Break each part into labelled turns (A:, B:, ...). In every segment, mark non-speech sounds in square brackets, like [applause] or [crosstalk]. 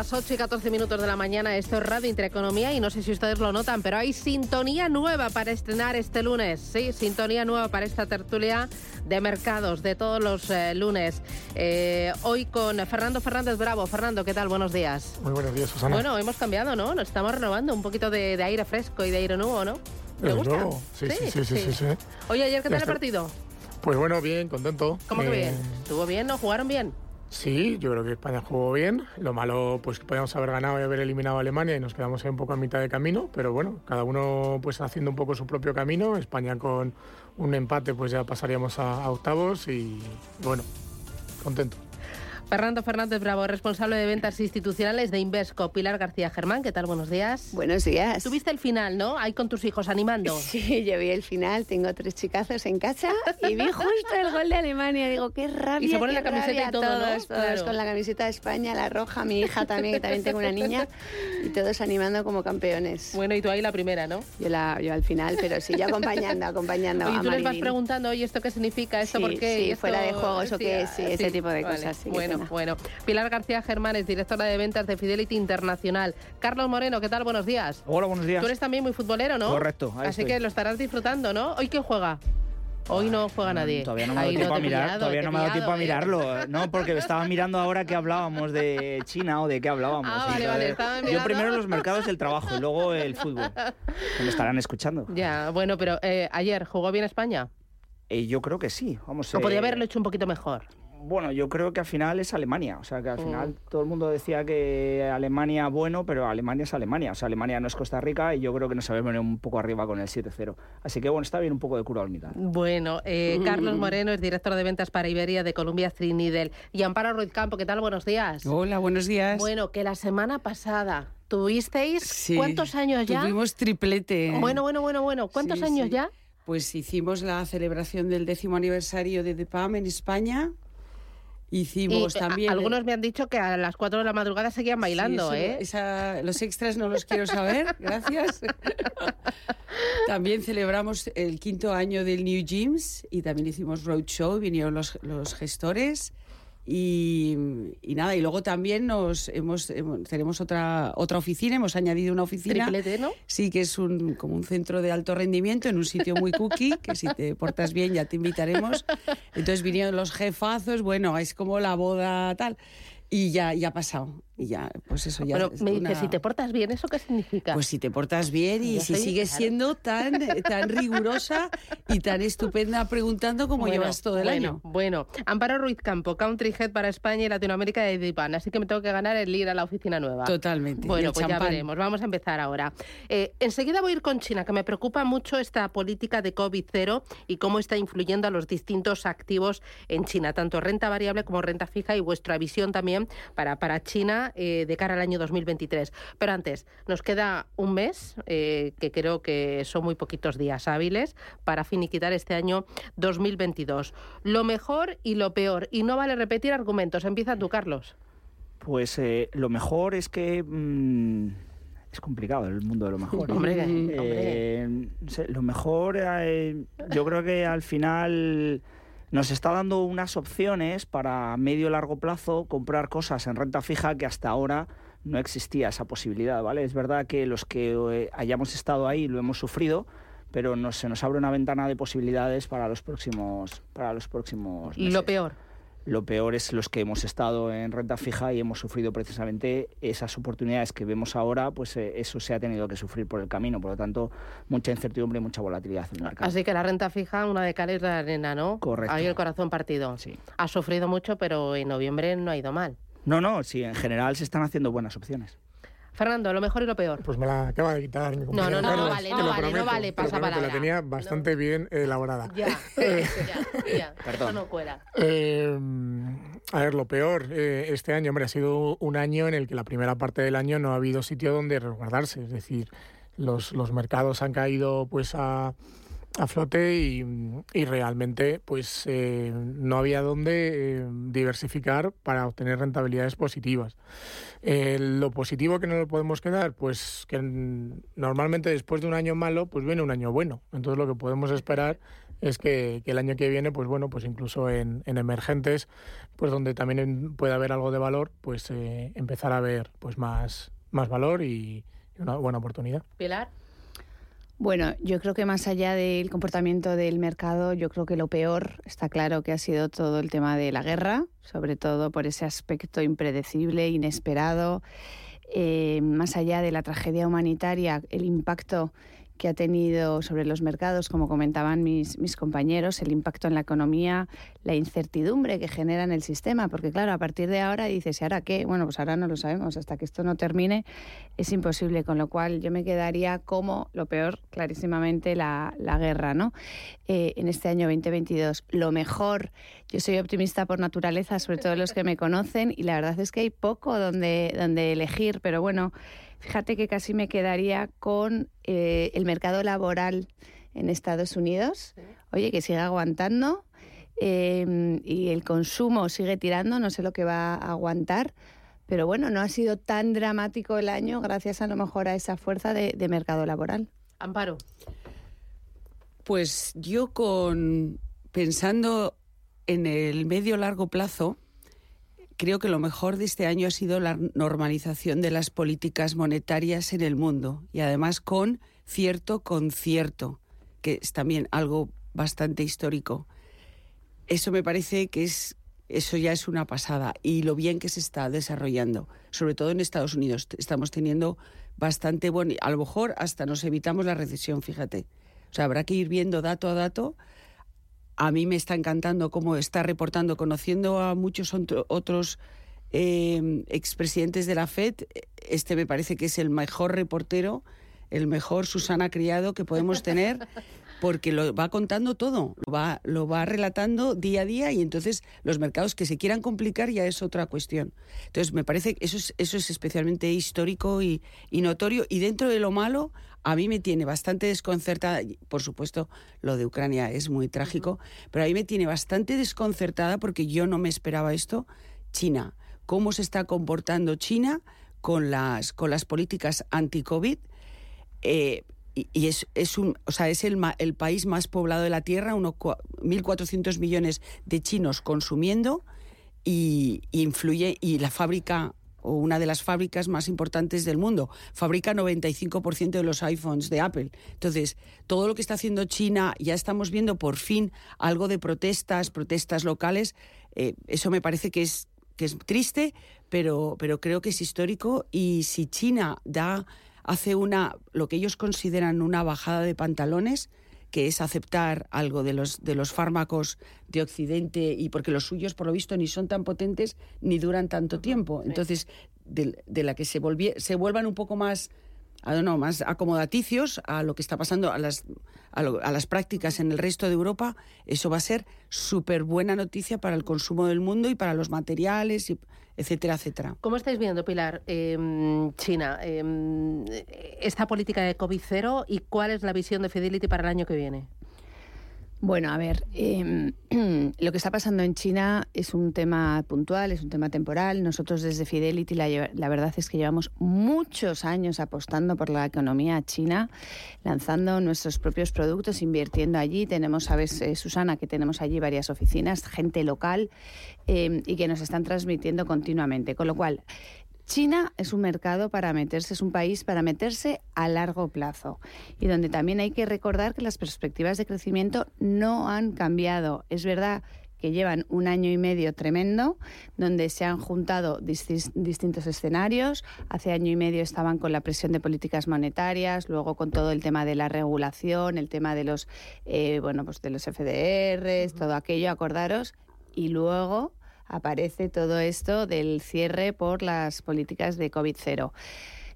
A: Las 8 y 14 minutos de la mañana, esto es Radio Intereconomía y no sé si ustedes lo notan, pero hay sintonía nueva para estrenar este lunes. Sí, sintonía nueva para esta tertulia de mercados de todos los eh, lunes. Eh, hoy con Fernando Fernández Bravo. Fernando, ¿qué tal? Buenos días.
B: Muy buenos días, Susana.
A: Bueno, hemos cambiado, ¿no? Nos estamos renovando un poquito de, aire fresco y de aire nuevo, ¿no?
B: ¿Te gusta? Sí sí sí, sí, sí,
A: Oye, ayer, ¿qué tal el partido?
B: Pues bueno, bien, contento.
A: ¿Cómo que bien? ¿Estuvo bien? ¿No? ¿Jugaron bien?
B: Sí, yo creo que España jugó bien. Lo malo, pues que podíamos haber ganado y haber eliminado a Alemania y nos quedamos un poco a mitad de camino. Pero bueno, cada uno pues haciendo un poco su propio camino. España con un empate, pues ya pasaríamos a octavos y bueno, contento.
A: Fernando Fernández Bravo, responsable de ventas institucionales de Invesco. Pilar García Germán, ¿qué tal? Buenos días.
C: Buenos días.
A: Tuviste el final, ¿no? Ahí con tus hijos animando. [laughs]
C: Sí, yo vi el final, tengo tres chicazos en casa y vi justo el gol de Alemania. Digo, qué rabia.
A: Y se pone la camiseta y todo,
C: todos, Todos con la camiseta de España, la roja, mi hija también, que también tengo una niña, y todos animando como campeones.
A: Bueno, y tú ahí la primera, ¿no?
C: Yo, la, yo al final, pero sí, yo acompañando, acompañando.
A: Y tú les vas preguntando, oye, ¿esto qué significa? ¿Esto por qué?
C: Sí, fuera de juego, ¿eso qué Sí, ese tipo de cosas.
A: bueno, bueno. Pilar García Germán es directora de ventas de Fidelity Internacional. Carlos Moreno, ¿qué tal? Buenos días.
D: Hola, buenos días.
A: Tú eres también muy futbolero, ¿no?
D: Correcto.
A: Así que lo estarás disfrutando, ¿no? ¿Hoy quién juega? Hoy no juega nadie.
D: Todavía no me ha dado tiempo a mirar, todavía no me ha dado tiempo a mirarlo. No, porque estaba mirando ahora que hablábamos de China o de qué hablábamos.
A: Ah, vale, vale,
D: Yo primero los mercados el trabajo y luego el fútbol. Que me estarán escuchando.
A: Ya, bueno, pero eh, ayer, ¿jugó bien España?
D: Eh, yo creo que sí. Vamos,
A: o podría eh, haberlo hecho un poquito mejor.
D: Bueno, yo creo que al final es Alemania. O sea, que al mm. final todo el mundo decía que Alemania bueno, pero Alemania es Alemania. O sea, Alemania no es Costa Rica y yo creo que nos habíamos venido un poco arriba con el 7-0. Así que bueno, está bien un poco de cura al mitad.
A: Bueno, eh, [laughs] Carlos Moreno es director de ventas para Iberia de Columbia Trinidel. Y Amparo Ruiz Campo, ¿qué tal? Buenos días.
E: Hola, buenos días.
A: Bueno, que la semana pasada tuvisteis cuántos años ya?
E: Tuvimos triplete.
A: Bueno, bueno, bueno, bueno. ¿Cuántos años ya?
E: Pues hicimos la celebración del décimo aniversario de DEPAM en España. Hicimos también.
A: algunos me han dicho que a las 4 de la madrugada seguían bailando, ¿eh?
E: los extras no los quiero saber, [laughs] gracias. [laughs] también celebramos el quinto año del New Gyms y también hicimos roadshow, vinieron los, los gestores. Y, nada, y luego también nos hemos, tenemos otra otra oficina, hemos añadido una oficina.
A: Triplete, ¿no?
E: Sí, que es un, como un centro de alto rendimiento en un sitio muy cookie, que si te portas bien ya te invitaremos. Entonces vinieron los jefazos, bueno, es como la boda tal. Y ya, ya ha pasado. Y ya, pues eso ya.
A: Bueno, me dices, si te portas bien, ¿eso qué significa?
E: Pues si te portas bien y si sigues siendo tan, tan rigurosa y tan estupenda preguntando como llevas todo el año.
A: Bueno, Amparo Ruiz Campo, Country Head para España y Latinoamérica de DIPAN. Así que me tengo que ganar el ir a la oficina nueva.
E: Totalmente.
A: Bueno, pues ya veremos. Vamos a empezar ahora. Eh, enseguida voy a ir con China, que me preocupa mucho esta política de COVID-0 y cómo está influyendo a los distintos activos en China, tanto renta variable como renta fija y vuestra visión también para, para China eh, de cara al año 2023. Pero antes, nos queda un mes, eh, que creo que son muy poquitos días hábiles, para finiquitar este año 2022. Lo mejor y lo peor. Y no vale repetir argumentos. Empieza tú, Carlos.
D: Pues eh, lo mejor es que... Mm, es complicado el mundo de lo mejor.
A: hombre,
D: lo mejor, yo creo que al final nos está dando unas opciones para medio y largo plazo comprar cosas en renta fija que hasta ahora no existía esa posibilidad, ¿vale? Es verdad que los que eh, hayamos estado ahí lo hemos sufrido, pero se nos abre una ventana de posibilidades para los próximos para los próximos
A: meses. Lo peor.
D: Lo peor es los que hemos estado en renta fija y hemos sufrido precisamente esas oportunidades que vemos ahora, pues eh, eso se ha tenido que sufrir por el camino. Por lo tanto, mucha incertidumbre y mucha volatilidad en el mercado.
A: Así que la renta fija, una de cal y la arena, ¿no?
D: Correcto.
A: Ahí el corazón partido.
D: Sí.
A: Ha sufrido mucho, pero en noviembre no ha ido mal.
D: No, no, sí, en general se están haciendo buenas opciones.
A: Fernando, lo mejor y lo peor.
B: Pues me la acaba de quitar mi
A: No, no, no, no vale, no vale, no vale, pasa
B: palabra. La tenía bastante bien elaborada.
A: Ya, [laughs] ya, ya. Perdón. no cuela.
B: Eh, a ver, lo peor, eh, este año, hombre, ha sido un año en el que la primera parte del año no ha habido sitio donde resguardarse. Es decir, los, los mercados han caído pues a a flote y, y realmente pues eh, no había dónde eh, diversificar para obtener rentabilidades positivas. Lo positivo que no lo podemos quedar, pues que normalmente después de un año malo, pues viene un año bueno. Entonces lo que podemos esperar es que, que el año que viene, pues bueno, pues incluso en, en emergentes, pues donde también puede haber algo de valor, pues eh, empezar a ver pues más, más valor y una buena oportunidad.
A: Pilar.
C: Bueno, yo creo que más allá del comportamiento del mercado, yo creo que lo peor está claro que ha sido todo el tema de la guerra, sobre todo por ese aspecto impredecible, inesperado. Eh, más allá de la tragedia humanitaria, el impacto que ha tenido sobre los mercados, como comentaban mis, mis compañeros, el impacto en la economía, la incertidumbre que genera en el sistema, porque claro, a partir de ahora dices, ¿y ahora qué? Bueno, pues ahora no lo sabemos, hasta que esto no termine es imposible, con lo cual yo me quedaría como lo peor, clarísimamente, la, la guerra, ¿no? Eh, en este año 2022. Lo mejor, yo soy optimista por naturaleza, sobre todo los que me conocen, y la verdad es que hay poco donde, donde elegir, pero bueno, Fíjate que casi me quedaría con eh, el mercado laboral en Estados Unidos. Oye, que sigue aguantando eh, y el consumo sigue tirando, no sé lo que va a aguantar. Pero bueno, no ha sido tan dramático el año gracias a lo mejor a esa fuerza de, de mercado laboral.
A: Amparo.
E: Pues yo con pensando en el medio largo plazo, creo que lo mejor de este año ha sido la normalización de las políticas monetarias en el mundo y además con cierto concierto, que es también algo bastante histórico. Eso me parece que es eso ya es una pasada y lo bien que se está desarrollando, sobre todo en Estados Unidos. Estamos teniendo bastante bueno, a lo mejor hasta nos evitamos la recesión, fíjate. O sea, habrá que ir viendo dato a dato a mí me está encantando cómo está reportando, conociendo a muchos otros eh, expresidentes de la FED, este me parece que es el mejor reportero, el mejor Susana Criado que podemos tener, porque lo va contando todo, lo va, relatando día a día y entonces los mercados que se quieran complicar ya es otra cuestión. Entonces me parece que eso es, eso es especialmente histórico y, y notorio y dentro de lo malo a mí me tiene bastante desconcertada, por supuesto lo de Ucrania es muy trágico, pero a mí me tiene bastante desconcertada porque yo no me esperaba esto, China. ¿Cómo se está comportando China con las, con las políticas anti-COVID? Eh, y, es, es, un, o sea, es el, el país más poblado de la Tierra, unos 1.400 millones de chinos consumiendo y, y influye, y la fábrica o una de las fábricas más importantes del mundo. Fabrica 95% de los iPhones de Apple. Entonces, todo lo que está haciendo China, ya estamos viendo por fin algo de protestas, protestas locales. Eh, eso me parece que es, que es triste, pero, pero creo que es histórico. Y si China da, hace una, lo que ellos consideran una bajada de pantalones, que es aceptar algo de los, de los fármacos de Occidente y porque los suyos, por lo visto, ni son tan potentes ni duran tanto tiempo. Entonces, de, de la que se, se vuelvan un poco más más acomodaticios a lo que está pasando a las, a, a, las prácticas en el resto de Europa, eso va a ser súper buena noticia para el consumo del mundo y para los materiales, y, etcétera, etcétera.
A: ¿Cómo estáis viendo, Pilar, eh, China, eh, esta política de COVID cero y cuál es la visión de Fidelity para el año que viene?
C: Bueno, a ver, eh, [clears throat] lo que está pasando en China es un tema puntual, es un tema temporal. Nosotros desde Fidelity la, la, verdad es que llevamos muchos años apostando por la economía china, lanzando nuestros propios productos, invirtiendo allí. Tenemos, sabes, eh, Susana, que tenemos allí varias oficinas, gente local eh, y que nos están transmitiendo continuamente. Con lo cual, China es un mercado para meterse, es un país para meterse a largo plazo y donde también hay que recordar que las perspectivas de crecimiento no han cambiado. Es verdad que llevan un año y medio tremendo, donde se han juntado distintos escenarios. Hace año y medio estaban con la presión de políticas monetarias, luego con todo el tema de la regulación, el tema de los, eh, bueno, pues de los FDRs, todo aquello, acordaros, y luego aparece todo esto del cierre por las políticas de COVID-0.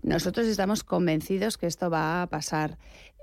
C: Nosotros estamos convencidos que esto va a pasar.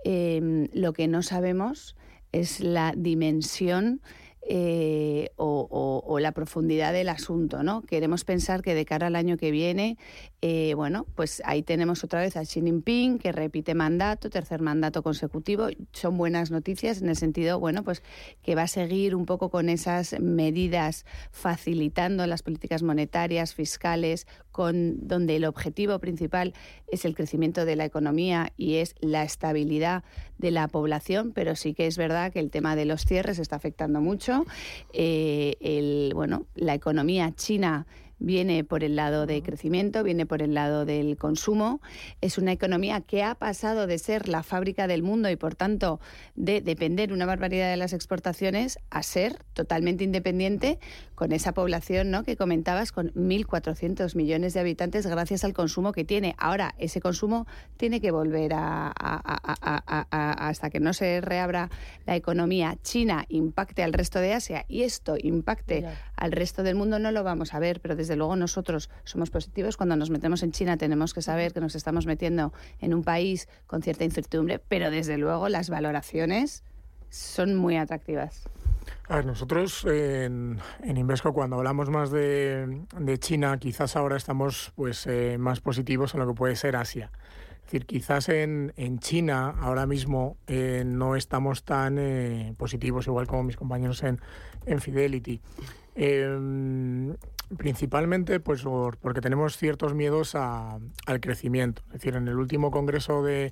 C: Eh, lo que no sabemos es la dimensión eh, o, la profundidad del asunto, ¿no? Queremos pensar que de cara al año que viene, eh, bueno, pues ahí tenemos otra vez a Xi Jinping que repite mandato, tercer mandato consecutivo. Son buenas noticias en el sentido, bueno, pues que va a seguir un poco con esas medidas facilitando las políticas monetarias, fiscales, con donde el objetivo principal es el crecimiento de la economía y es la estabilidad de la población, pero sí que es verdad que el tema de los cierres está afectando mucho. Eh, el, bueno, la economía china viene por el lado de crecimiento, viene por el lado del consumo. Es una economía que ha pasado de ser la fábrica del mundo y, por tanto, de depender una barbaridad de las exportaciones a ser totalmente independiente con esa población ¿no? que comentabas, con 1.400 millones de habitantes gracias al consumo que tiene. Ahora, ese consumo tiene que volver a, hasta que no se reabra la economía china, impacte al resto de Asia y esto impacte al resto del mundo, no lo vamos a ver, pero desde luego nosotros somos positivos. Cuando nos metemos en China tenemos que saber que nos estamos metiendo en un país con cierta incertidumbre, pero desde luego las valoraciones son muy atractivas.
B: A ver, nosotros en, Invesco cuando hablamos más de, China, quizás ahora estamos pues eh, más positivos en lo que puede ser Asia. Es decir, quizás en, China ahora mismo eh, no estamos tan eh, positivos, igual como mis compañeros en, en Fidelity. Principalmente pues porque tenemos ciertos miedos al crecimiento. Es decir, en el último congreso de,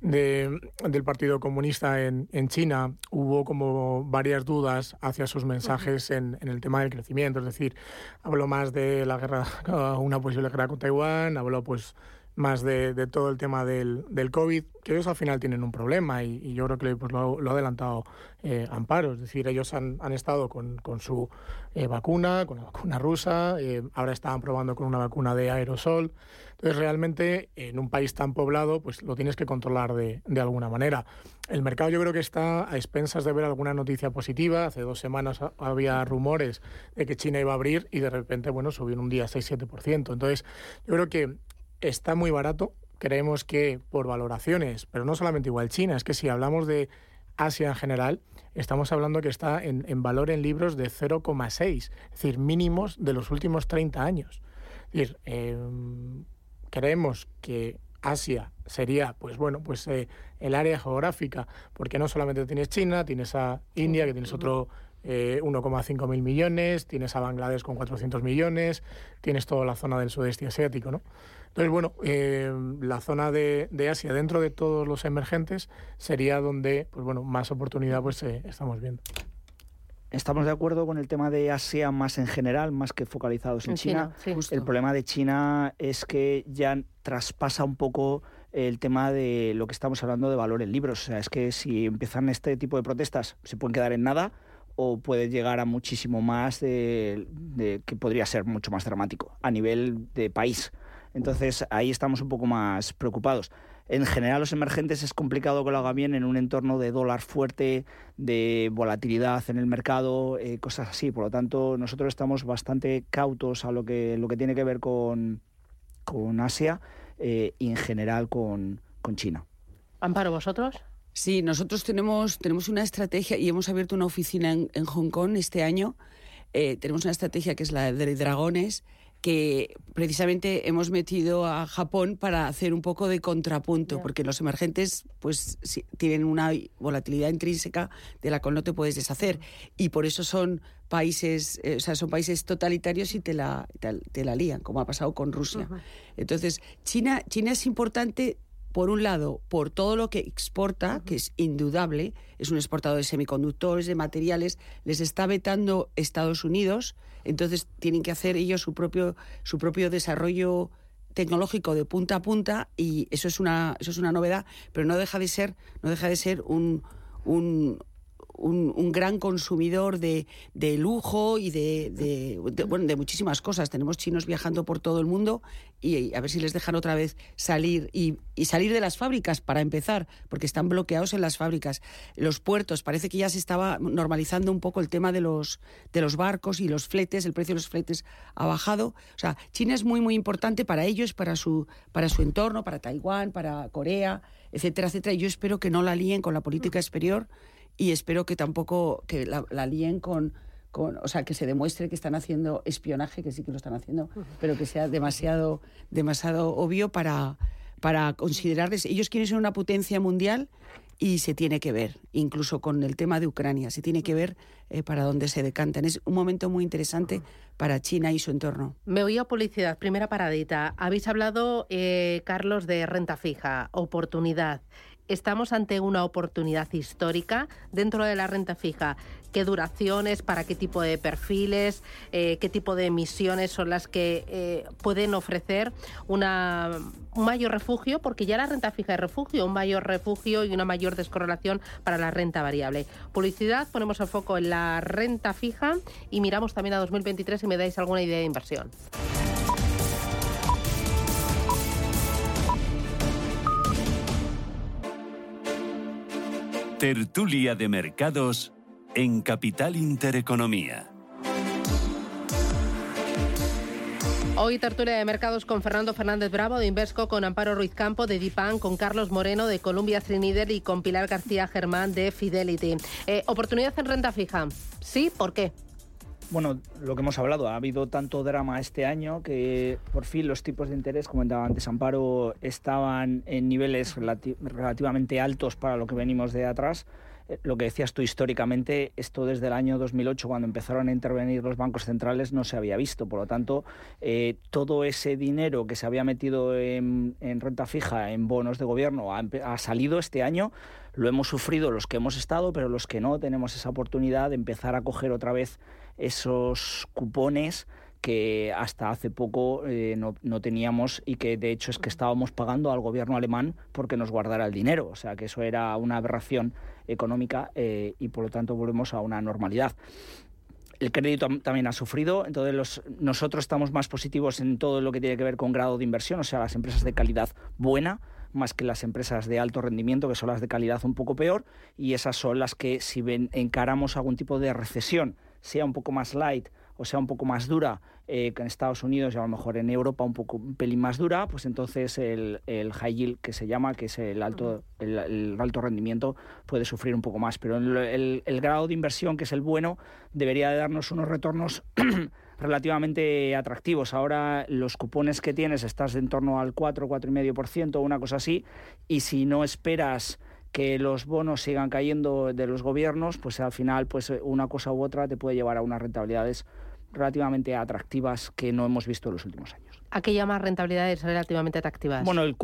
B: del Partido Comunista en, China hubo como varias dudas hacia sus mensajes en, en, el tema del crecimiento. Es decir, habló más de la guerra, [laughs] una posible guerra con Taiwán, habló pues más de, de, todo el tema del, del, COVID, que ellos al final tienen un problema y, yo creo que pues, lo, lo ha adelantado eh, Amparo. Es decir, ellos han, han estado con, con su eh, vacuna, con la vacuna rusa, eh, ahora estaban probando con una vacuna de aerosol. Entonces, realmente, en un país tan poblado, pues lo tienes que controlar de, de alguna manera. El mercado yo creo que está a expensas de ver alguna noticia positiva. Hace dos semanas había rumores de que China iba a abrir y de repente, bueno, subió en un día 6-7%. Entonces, yo creo que está muy barato. Creemos que por valoraciones, pero no solamente igual China, es que si hablamos de Asia en general, estamos hablando que está en, valor en libros de 0,6, es decir, mínimos de los últimos 30 años. Es decir, em, creemos que Asia sería, pues bueno, pues eh, el área geográfica, porque no solamente tienes China, tienes a India, que tienes otro 1,5 eh, mil millones, tienes a Bangladesh con 400 millones, tienes toda la zona del sudeste asiático, ¿no? Entonces, bueno, eh, la zona de, Asia, dentro de todos los emergentes, sería donde, pues bueno, más oportunidad pues eh, estamos viendo.
D: Estamos de acuerdo con el tema de Asia más en general, más que focalizados en, China. el problema de China es que ya traspasa un poco el tema de lo que estamos hablando de valor en libros. O sea, es que si empiezan este tipo de protestas, se pueden quedar en nada o puede llegar a muchísimo más de, de que podría ser mucho más dramático a nivel de país. Entonces ahí estamos un poco más preocupados. En general los emergentes es complicado que lo haga bien en un entorno de dólar fuerte, de volatilidad en el mercado, eh, cosas así. Por lo tanto, nosotros estamos bastante cautos a lo que, lo que tiene que ver con, con Asia eh, y en general con, con China.
A: Amparo, ¿vosotros?
E: Sí, nosotros tenemos, tenemos una estrategia y hemos abierto una oficina en, Hong Kong este año. Eh, tenemos una estrategia que es la de dragones que precisamente hemos metido a Japón para hacer un poco de contrapunto, porque los emergentes pues tienen una volatilidad intrínseca de la cual no te puedes deshacer y por eso son países, eh, o sea, son países totalitarios y te la, te, la lían, como ha pasado con Rusia. Entonces, China, China es importante por un lado, por todo lo que exporta, que es indudable, es un exportador de semiconductores, de materiales, les está vetando Estados Unidos, entonces tienen que hacer ellos su propio, su propio desarrollo tecnológico de punta a punta y eso es una, eso es una novedad, pero no deja de ser, no deja de ser un, un, un, gran consumidor de, de lujo y de, bueno, de muchísimas cosas. Tenemos chinos viajando por todo el mundo y, a ver si les dejan otra vez salir y, salir de las fábricas para empezar, porque están bloqueados en las fábricas. Los puertos, parece que ya se estaba normalizando un poco el tema de los, de los barcos y los fletes, el precio de los fletes ha bajado. China es muy, muy importante para ellos, para su, para su entorno, para Taiwán, para Corea, etcétera, etcétera. Y yo espero que no la líen con la política exterior y espero que tampoco que la, la líen con, con, o sea, que se demuestre que están haciendo espionaje, que sí que lo están haciendo, pero que sea demasiado, demasiado obvio para, para considerarles. Ellos quieren ser una potencia mundial y se tiene que ver, incluso con el tema de Ucrania, se tiene que ver eh, para dónde se decantan. Es un momento muy interesante para China y su entorno.
A: Me oía publicidad, primera paradita. Habéis hablado, eh, Carlos, de renta fija, oportunidad estamos ante una oportunidad histórica dentro de la renta fija. ¿Qué duraciones, para qué tipo de perfiles, eh, qué tipo de emisiones son las que eh, pueden ofrecer una, un mayor refugio? Porque ya la renta fija es refugio, un mayor refugio y una mayor descorrelación para la renta variable. Publicidad, ponemos el foco en la renta fija y miramos también a 2023 si me dais alguna idea de inversión.
F: Tertulia de Mercados en Capital Intereconomía.
A: Hoy tertulia de mercados con Fernando Fernández Bravo de Invesco, con Amparo Ruiz Campo de Dipan, con Carlos Moreno de Columbia Trinider y con Pilar García Germán de Fidelity. Eh, oportunidad en renta fija. ¿Sí? ¿Por qué?
D: Bueno, lo que hemos hablado, ha habido tanto drama este año que por fin los tipos de interés, comentaba antes Amparo, estaban en niveles relativamente altos para lo que venimos de atrás. Eh, lo que decías tú históricamente, esto desde el año 2008, cuando empezaron a intervenir los bancos centrales, no se había visto. Por lo tanto, eh, todo ese dinero que se había metido en, renta fija, en bonos de gobierno, ha, ha salido este año lo hemos sufrido los que hemos estado, pero los que no tenemos esa oportunidad de empezar a coger otra vez esos cupones que hasta hace poco eh, no, teníamos y que de hecho es que estábamos pagando al gobierno alemán porque nos guardara el dinero. O sea que eso era una aberración económica eh, y por lo tanto volvemos a una normalidad. El crédito también ha sufrido, entonces nosotros estamos más positivos en todo lo que tiene que ver con grado de inversión, o sea, las empresas de calidad buena, más que las empresas de alto rendimiento, que son las de calidad un poco peor, y esas son las que si encaramos algún tipo de recesión, sea un poco más light o sea un poco más dura eh, que en Estados Unidos y a lo mejor en Europa un poco un pelín más dura, pues entonces el, high yield que se llama, que es el alto, el, alto rendimiento, puede sufrir un poco más. Pero el, el, grado de inversión, que es el bueno, debería de darnos unos retornos [clears throat] relativamente atractivos. Ahora los cupones que tienes estás en torno al 4, 4,5%, una cosa así, y si no esperas que los bonos sigan cayendo de los gobiernos, pues al final pues una cosa u otra te puede llevar a unas rentabilidades relativamente atractivas que no hemos visto en los últimos años.
A: ¿A qué llamas rentabilidades relativamente atractivas?
D: Bueno, el,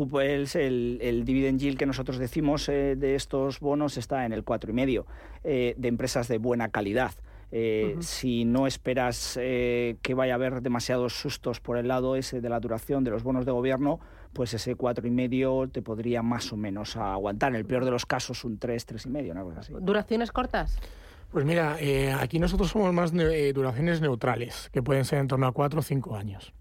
D: el, el dividend yield que nosotros decimos eh, de estos bonos está en el 4,5 eh, de empresas de buena calidad. Eh, si no esperas eh, que vaya a haber demasiados sustos por el lado ese de la duración de los bonos de gobierno, pues ese cuatro y medio te podría más o menos aguantar. En el peor de los casos, un 3, tres y medio, una cosa así.
A: ¿Duraciones cortas?
B: Pues mira, eh, aquí nosotros somos más duraciones neutrales, que pueden ser en torno a cuatro o cinco años.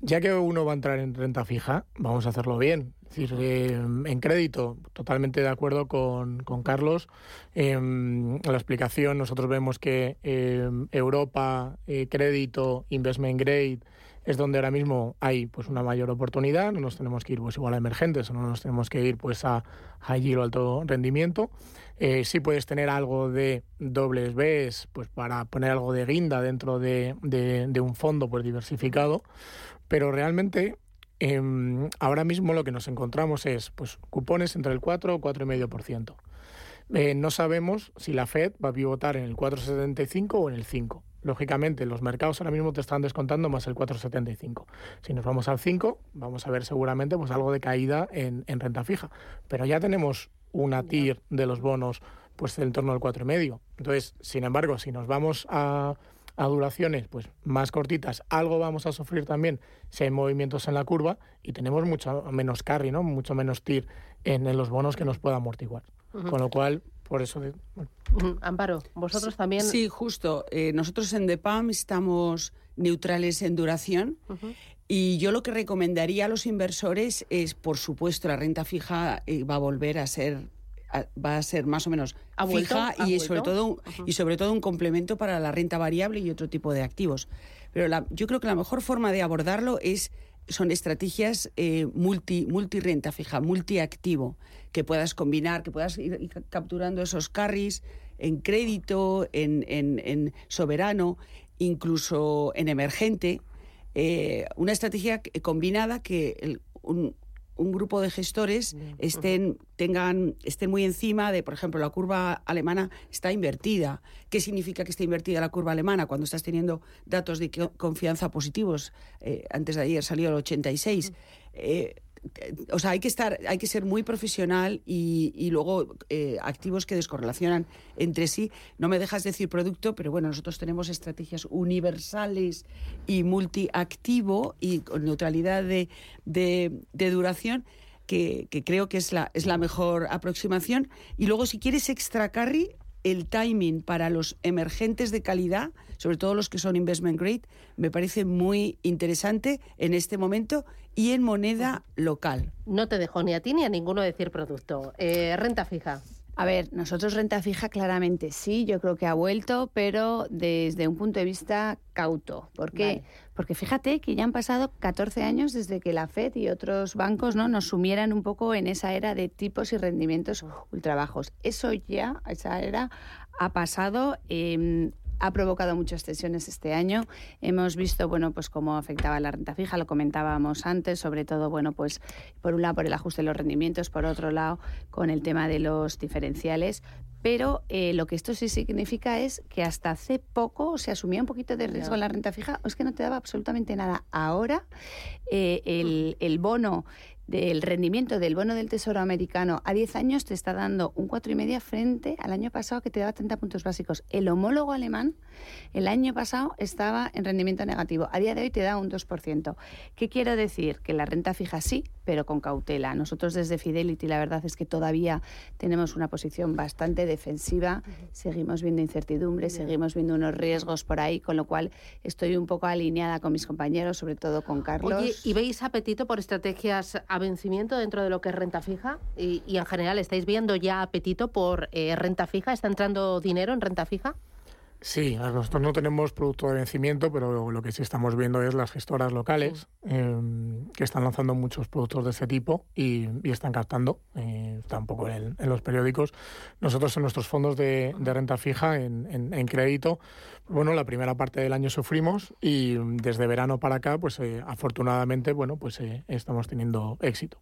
B: Ya que uno va a entrar en renta fija, vamos a hacerlo bien. Es decir, eh, en crédito, totalmente de acuerdo con, Carlos. en la explicación, nosotros vemos que em, Europa, eh, crédito, investment grade, es donde ahora mismo hay pues una mayor oportunidad. No nos tenemos que ir pues igual a emergentes o no nos tenemos que ir pues a high yield o alto rendimiento. Eh, sí puedes tener algo de dobles Bs, pues para poner algo de guinda dentro de, de un fondo pues diversificado pero realmente em, ahora mismo lo que nos encontramos es pues, cupones entre el 4 o 4,5%. Eh, no sabemos si la Fed va a pivotar en el 4,75 o en el 5. Lógicamente, los mercados ahora mismo te están descontando más el 4,75. Si nos vamos al 5, vamos a ver seguramente pues, algo de caída en, en renta fija. Pero ya tenemos una TIR de los bonos pues en torno al 4,5. Entonces, sin embargo, si nos vamos a a duraciones pues más cortitas, algo vamos a sufrir también si hay movimientos en la curva y tenemos mucho menos carry, ¿no? mucho menos TIR en, los bonos que nos pueda amortiguar. Con lo cual, por eso...
A: Amparo, vosotros también...
E: Sí, justo. Eh, nosotros en DEPAM estamos neutrales en duración. Y yo lo que recomendaría a los inversores es, por supuesto, la renta fija eh, va a volver a ser va a ser más o menos fija y sobre todo y sobre todo un complemento para la renta variable y otro tipo de activos. Pero yo creo que la mejor forma de abordarlo es son estrategias eh, multi, multi renta fija, multiactivo, que puedas combinar, que puedas ir, capturando esos carries en crédito, en, en, soberano, incluso en emergente. Eh, una estrategia combinada que el, un grupo de gestores estén, tengan, estén muy encima de, por ejemplo, la curva alemana está invertida. ¿Qué significa que esté invertida la curva alemana? Cuando estás teniendo datos de confianza positivos, eh, antes de ayer salió el 86, o sea, hay que estar, hay que ser muy profesional y, luego eh, activos que descorrelacionan entre sí. No me dejas decir producto, pero bueno, nosotros tenemos estrategias universales y multiactivo y con neutralidad de, de, duración. Que, creo que es la, es la mejor aproximación. Y luego, si quieres extra carry, el timing para los emergentes de calidad, sobre todo los que son investment grade, me parece muy interesante en este momento y en moneda local.
A: No te dejo ni a ti ni a ninguno decir producto. Eh, renta fija.
C: A ver, nosotros renta fija claramente sí, yo creo que ha vuelto, pero desde un punto de vista cauto. ¿Por qué? Porque fíjate que ya han pasado 14 años desde que la Fed y otros bancos ¿no? nos sumieran un poco en esa era de tipos y rendimientos ultra bajos. Eso ya, esa era, ha pasado. Eh, ha provocado muchas tensiones este año. Hemos visto, bueno, pues cómo afectaba la renta fija, lo comentábamos antes, sobre todo, bueno, pues por un lado por el ajuste de los rendimientos, por otro lado con el tema de los diferenciales. Pero eh, lo que esto sí significa es que hasta hace poco se asumía un poquito de riesgo en la renta fija, o es que no te daba absolutamente nada. Ahora eh, el, el bono del rendimiento del bono del Tesoro americano a 10 años te está dando un 4,5 frente al año pasado que te daba 30 puntos básicos. El homólogo alemán el año pasado estaba en rendimiento negativo. A día de hoy te da un 2%. ¿Qué quiero decir? Que la renta fija sí, pero con cautela. Nosotros desde Fidelity la verdad es que todavía tenemos una posición bastante defensiva. Seguimos viendo incertidumbre, seguimos viendo unos riesgos por ahí, con lo cual estoy un poco alineada con mis compañeros, sobre todo con Carlos.
A: Oye, ¿y veis apetito por estrategias vencimiento dentro de lo que es renta fija y, en general estáis viendo ya apetito por eh, renta fija. ¿Está entrando dinero en renta fija?
B: Sí, nosotros no tenemos producto de vencimiento, pero lo que sí estamos viendo es las gestoras locales em, que están lanzando muchos productos de ese tipo y, están captando, eh, está un poco en, los periódicos. Nosotros en nuestros fondos de, renta fija, en, crédito, bueno, la primera parte del año sufrimos y desde verano para acá, pues eh, afortunadamente, bueno, pues eh, estamos teniendo éxito.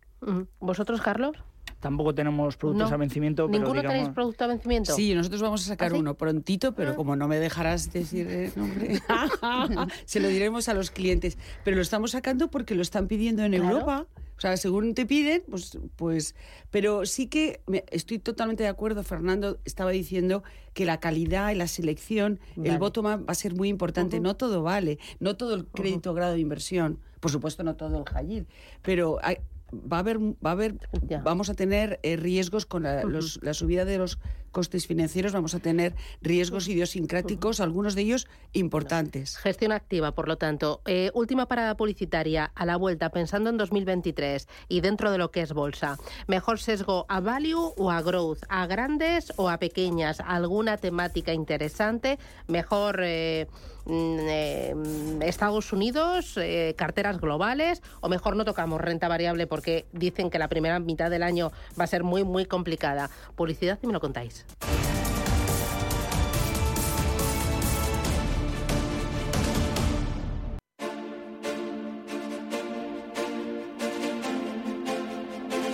A: ¿Vosotros, Carlos?
D: Tampoco tenemos productos a vencimiento.
A: ¿Ninguno tenéis producto a vencimiento?
E: Sí, nosotros vamos a sacar ¿Ah, uno prontito, pero ah. como no me dejarás decir el nombre, [laughs] [laughs] se lo diremos a los clientes. Pero lo estamos sacando porque lo están pidiendo en Europa. O sea, según te piden, pues, pues, pero sí que estoy totalmente de acuerdo. Fernando estaba diciendo que la calidad y la selección, el voto va a ser muy importante. No todo vale, no todo el crédito grado de inversión, por supuesto no todo el Hayir, pero hay, va a haber, va a haber, vamos a tener eh, riesgos con la, la, subida de los costes financieros, vamos a tener riesgos idiosincráticos, algunos de ellos importantes.
A: Gestión activa, por lo tanto. Eh, última parada publicitaria a la vuelta, pensando en 2023 y dentro de lo que es bolsa. ¿Mejor sesgo a value o a growth? ¿A grandes o a pequeñas? ¿Alguna temática interesante? ¿Mejor eh, mm, eh, Estados Unidos, carteras globales? ¿O mejor no tocamos renta variable porque dicen que la primera mitad del año va a ser muy, muy complicada? Publicidad y me lo contáis.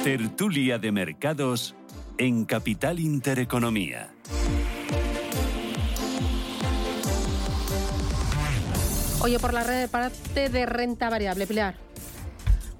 F: Tertulia de Mercados en Capital Intereconomía.
A: Oye, por la parte de renta variable, Pilar.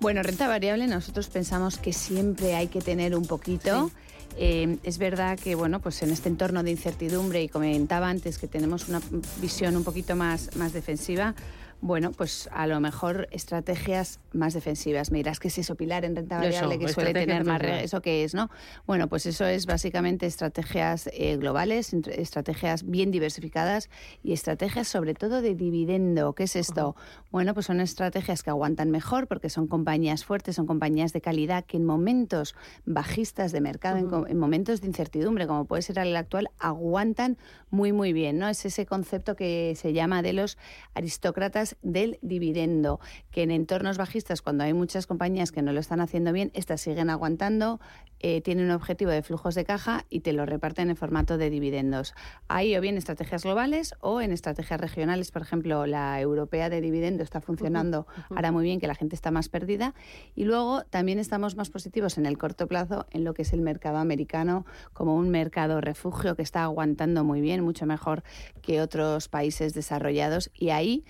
C: Bueno, renta variable nosotros pensamos que siempre hay que tener un poquito. Eh, es verdad que bueno, pues en este entorno de incertidumbre y comentaba antes que tenemos una visión un poquito más, más defensiva, bueno, pues a lo mejor estrategias más defensivas. Me dirás que es eso, Pilar, en renta variable, que suele tener más... ¿Eso qué es, no? Bueno, pues eso es básicamente estrategias eh, globales, estrategias bien diversificadas y estrategias sobre todo de dividendo. ¿Qué es esto? Bueno, pues son estrategias que aguantan mejor porque son compañías fuertes, son compañías de calidad que en momentos bajistas de mercado, en, en, momentos de incertidumbre, como puede ser el actual, aguantan muy, muy bien, ¿no? Es ese concepto que se llama de los aristócratas es del dividendo, que en entornos bajistas, cuando hay muchas compañías que no lo están haciendo bien, estas siguen aguantando, eh, tienen un objetivo de flujos de caja y te lo reparten en formato de dividendos. Hay o bien estrategias globales o en estrategias regionales, por ejemplo, la europea de dividendo está funcionando ahora muy bien, que la gente está más perdida. Y luego también estamos más positivos en el corto plazo en lo que es el mercado americano como un mercado refugio que está aguantando muy bien, mucho mejor que otros países desarrollados. Y ahí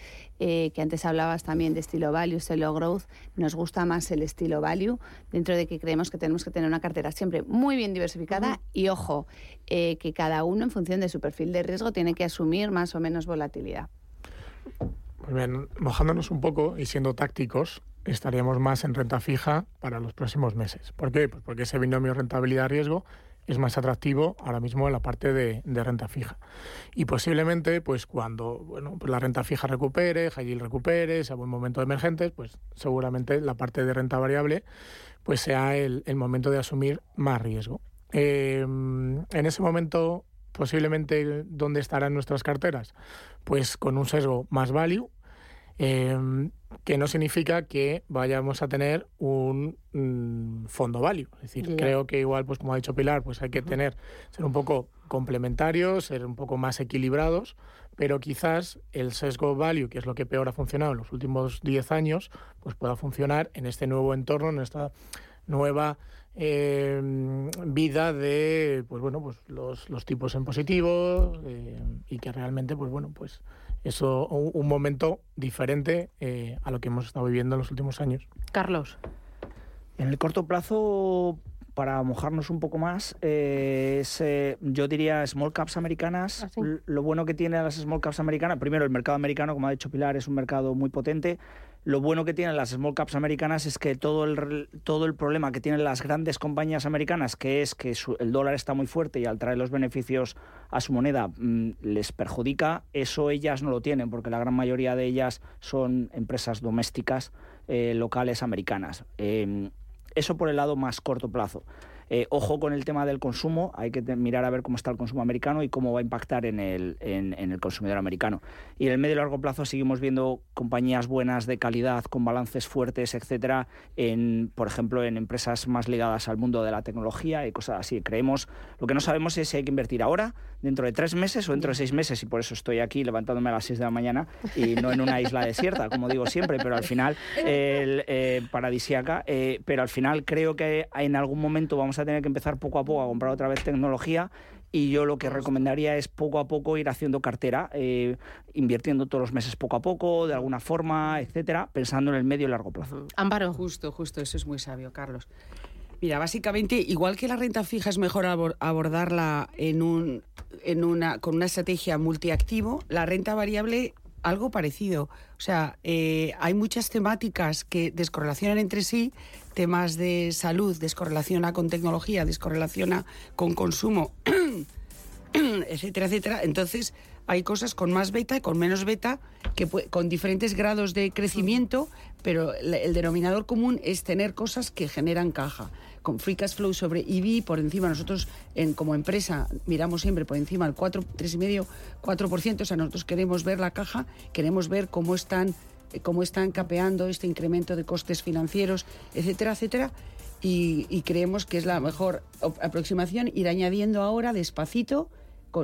C: eh, que antes hablabas también de estilo value, estilo growth, nos gusta más el estilo value, dentro de que creemos que tenemos que tener una cartera siempre muy bien diversificada y ojo, eh, que cada uno en función de su perfil de riesgo tiene que asumir más o menos volatilidad.
B: Pues bien, mojándonos un poco y siendo tácticos, estaríamos más en renta fija para los próximos meses. ¿Por qué? Pues porque ese binomio rentabilidad-riesgo es más atractivo ahora mismo en la parte de, renta fija. Y posiblemente, pues cuando bueno, pues la renta fija recupere, High recupere, sea buen momento de emergentes, pues seguramente la parte de renta variable pues sea el, momento de asumir más riesgo. Em, en ese momento, posiblemente, ¿dónde estarán nuestras carteras? Pues con un sesgo más value, Em, que no significa que vayamos a tener un mm, fondo value. Es decir, creo que igual, pues como ha dicho Pilar, pues hay que tener, ser un poco complementarios, ser un poco más equilibrados, pero quizás el sesgo value, que es lo que peor ha funcionado en los últimos 10 años, pues pueda funcionar en este nuevo entorno, en esta nueva em, vida de pues bueno pues los, los tipos en positivo eh, y que realmente pues bueno pues eso un, momento diferente eh, a lo que hemos estado viviendo en los últimos años.
A: Carlos.
D: En el corto plazo, para mojarnos un poco más, eh, es, eh, yo diría small caps americanas.
A: ¿Ah,
D: lo bueno que tiene las small caps americanas, primero el mercado americano, como ha dicho Pilar, es un mercado muy potente. Lo bueno que tienen las small caps americanas es que todo el, todo el problema que tienen las grandes compañías americanas, que es que el dólar está muy fuerte y al traer los beneficios a su moneda mm, les perjudica, eso ellas no lo tienen, porque la gran mayoría de ellas son empresas domésticas eh, locales americanas. Em, eso por el lado más corto plazo. Eh, ojo con el tema del consumo, hay que mirar a ver cómo está el consumo americano y cómo va a impactar en el, en, el consumidor americano. Y en el medio y largo plazo seguimos viendo compañías buenas de calidad, con balances fuertes, etcétera, en, por ejemplo, en empresas más ligadas al mundo de la tecnología y cosas así. Creemos, lo que no sabemos es si hay que invertir ahora, dentro de tres meses o dentro de seis meses, y por eso estoy aquí levantándome a las seis de la mañana y no en una isla desierta, como digo siempre, pero al final, el, eh, paradisiaca, eh, pero al final creo que en algún momento vamos a tener que empezar poco a poco a comprar otra vez tecnología y yo lo que recomendaría es poco a poco ir haciendo cartera, eh, invirtiendo todos los meses poco a poco, de alguna forma, etcétera, pensando en el medio y largo plazo.
A: Ámbaro.
E: Justo, justo, eso es muy sabio, Carlos. Mira, básicamente, igual que la renta fija es mejor abordarla en un, en una, con una estrategia multiactivo, la renta variable algo parecido. O sea, eh, hay muchas temáticas que descorrelacionan entre sí, temas de salud descorrelaciona con tecnología, descorrelaciona con consumo, [clears throat] etcétera, etcétera. Entonces, hay cosas con más beta y con menos beta, que con diferentes grados de crecimiento, pero el denominador común es tener cosas que generan caja con free cash flow sobre EV por encima. Nosotros en, como empresa miramos siempre por encima el 4, 3,5, 4%. O sea, nosotros queremos ver la caja, queremos ver cómo están, cómo están capeando este incremento de costes financieros, etcétera, etcétera. Y, y creemos que es la mejor aproximación ir añadiendo ahora despacito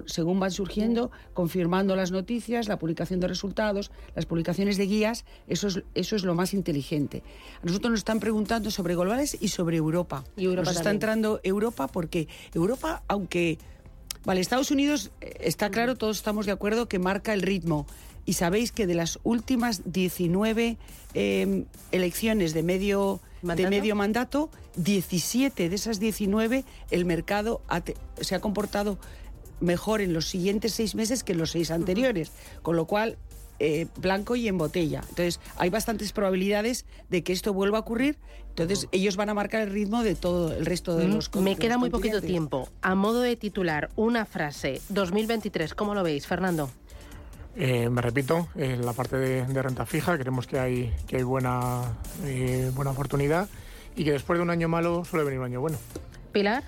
E: según van surgiendo, confirmando las noticias, la publicación de resultados, las publicaciones de guías, eso es, eso es lo más inteligente. A nosotros nos están preguntando sobre globales y sobre Europa.
A: Y Europa
E: nos está entrando Europa porque Europa, aunque... Vale, Estados Unidos, eh, está claro, todos estamos de acuerdo que marca el ritmo. Y sabéis que de las últimas 19 em, elecciones de medio, de medio mandato, 17 de esas 19 el mercado se ha comportado mejor en los siguientes seis meses que en los seis anteriores, con lo cual eh, blanco y en botella. Entonces, hay bastantes probabilidades de que esto vuelva a ocurrir. Entonces, ellos van a marcar el ritmo de todo el resto de mm, los
A: Me queda muy poquito tiempo. A modo de titular, una frase. 2023, ¿cómo lo veis, Fernando?
B: Eh, me repito, en la parte de, renta fija creemos que hay, que hay buena, eh, buena oportunidad y que después de un año malo suele venir un año bueno.
A: Pilar.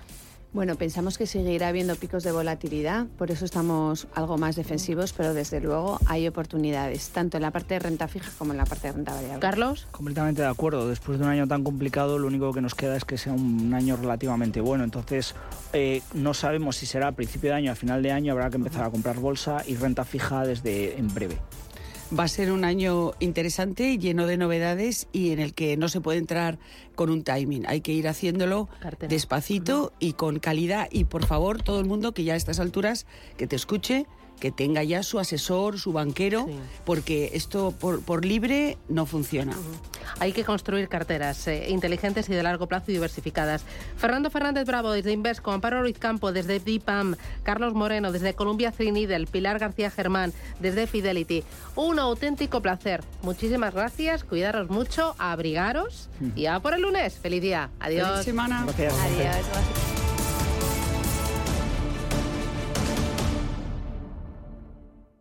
C: Bueno, pensamos que seguirá habiendo picos de volatilidad, por eso estamos algo más defensivos, pero desde luego hay oportunidades, tanto en la parte de renta fija como en la parte de renta variable.
A: Carlos.
D: Completamente de acuerdo. Después de un año tan complicado, lo único que nos queda es que sea un año relativamente bueno. Entonces, eh, no sabemos si será a principio de año, a final de año, habrá que empezar a comprar bolsa y renta fija desde en breve.
E: Va a ser un año interesante, lleno de novedades y en el que no se puede entrar con un timing. Hay que ir haciéndolo
A: Cartera.
E: despacito y con calidad. Y por favor, todo el mundo que ya a estas alturas, que te escuche, que tenga ya su asesor, su banquero,
A: Sí.
E: porque esto por, por libre no funciona.
A: Hay que construir carteras eh, inteligentes y de largo plazo y diversificadas. Fernando Fernández Bravo desde Invesco, Amparo Ruiz Campo desde DIPAM, Carlos Moreno desde Columbia Three Needle, Pilar García Germán desde Fidelity. Un auténtico placer. Muchísimas gracias, cuidaros mucho, abrigaros y a por el lunes. Feliz día. Adiós.
E: Feliz semana.
D: Gracias.
C: Adiós.